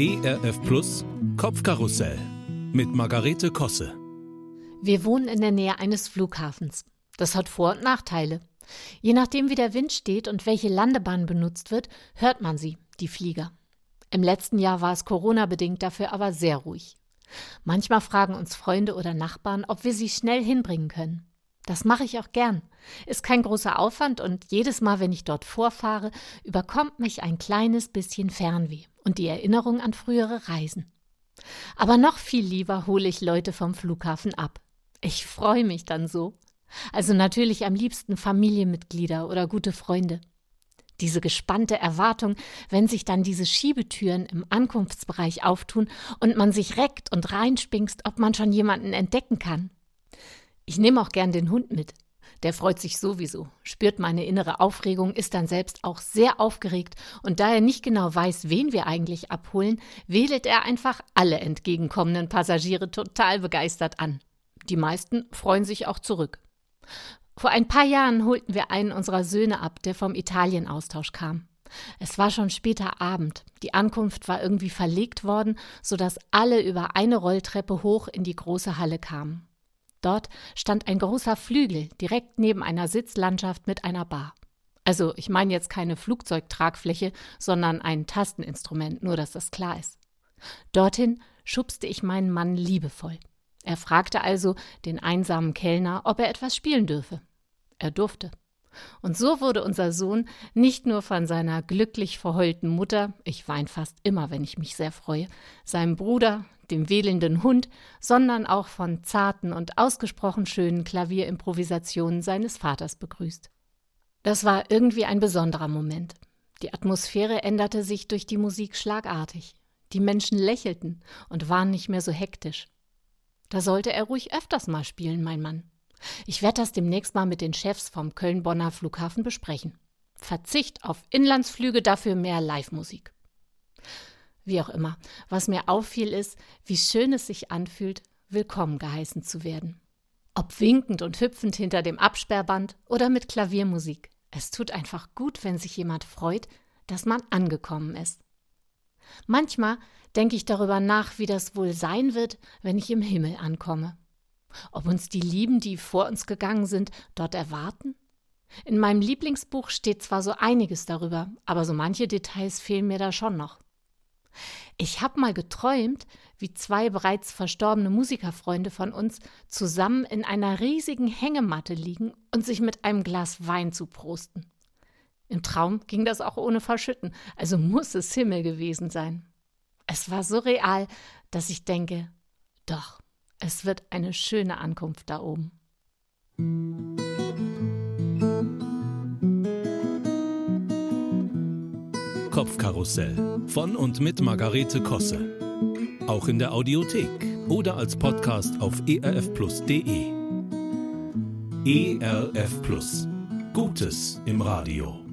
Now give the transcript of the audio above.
ERF Plus Kopfkarussell mit Margarete Kosse. Wir wohnen in der Nähe eines Flughafens. Das hat Vor- und Nachteile. Je nachdem, wie der Wind steht und welche Landebahn benutzt wird, hört man sie, die Flieger. Im letzten Jahr war es Corona-bedingt dafür aber sehr ruhig. Manchmal fragen uns Freunde oder Nachbarn, ob wir sie schnell hinbringen können. Das mache ich auch gern. Ist kein großer Aufwand und jedes Mal, wenn ich dort vorfahre, überkommt mich ein kleines bisschen Fernweh und die Erinnerung an frühere Reisen. Aber noch viel lieber hole ich Leute vom Flughafen ab. Ich freue mich dann so. Also natürlich am liebsten Familienmitglieder oder gute Freunde. Diese gespannte Erwartung, wenn sich dann diese Schiebetüren im Ankunftsbereich auftun und man sich reckt und reinspingst, ob man schon jemanden entdecken kann. Ich nehme auch gern den Hund mit. Der freut sich sowieso, spürt meine innere Aufregung, ist dann selbst auch sehr aufgeregt und da er nicht genau weiß, wen wir eigentlich abholen, wählt er einfach alle entgegenkommenden Passagiere total begeistert an. Die meisten freuen sich auch zurück. Vor ein paar Jahren holten wir einen unserer Söhne ab, der vom Italienaustausch kam. Es war schon später Abend. Die Ankunft war irgendwie verlegt worden, so dass alle über eine Rolltreppe hoch in die große Halle kamen. Dort stand ein großer Flügel direkt neben einer Sitzlandschaft mit einer Bar. Also, ich meine jetzt keine Flugzeugtragfläche, sondern ein Tasteninstrument, nur dass das klar ist. Dorthin schubste ich meinen Mann liebevoll. Er fragte also den einsamen Kellner, ob er etwas spielen dürfe. Er durfte. Und so wurde unser Sohn nicht nur von seiner glücklich verheulten Mutter, ich wein fast immer, wenn ich mich sehr freue, seinem Bruder, dem wedelnden Hund, sondern auch von zarten und ausgesprochen schönen Klavierimprovisationen seines Vaters begrüßt. Das war irgendwie ein besonderer Moment. Die Atmosphäre änderte sich durch die Musik schlagartig. Die Menschen lächelten und waren nicht mehr so hektisch. Da sollte er ruhig öfters mal spielen, mein Mann. Ich werde das demnächst mal mit den Chefs vom Köln-Bonner Flughafen besprechen. Verzicht auf Inlandsflüge, dafür mehr Live-Musik. Wie auch immer, was mir auffiel, ist, wie schön es sich anfühlt, willkommen geheißen zu werden. Ob winkend und hüpfend hinter dem Absperrband oder mit Klaviermusik. Es tut einfach gut, wenn sich jemand freut, dass man angekommen ist. Manchmal denke ich darüber nach, wie das wohl sein wird, wenn ich im Himmel ankomme. Ob uns die Lieben, die vor uns gegangen sind, dort erwarten? In meinem Lieblingsbuch steht zwar so einiges darüber, aber so manche Details fehlen mir da schon noch. Ich habe mal geträumt, wie zwei bereits verstorbene Musikerfreunde von uns zusammen in einer riesigen Hängematte liegen und sich mit einem Glas Wein zuprosten. Im Traum ging das auch ohne Verschütten, also muss es Himmel gewesen sein. Es war so real, dass ich denke, doch, es wird eine schöne Ankunft da oben. Kopfkarussell von und mit Margarete Kosse. Auch in der Audiothek oder als Podcast auf erfplus.de. ERF Plus. Gutes im Radio.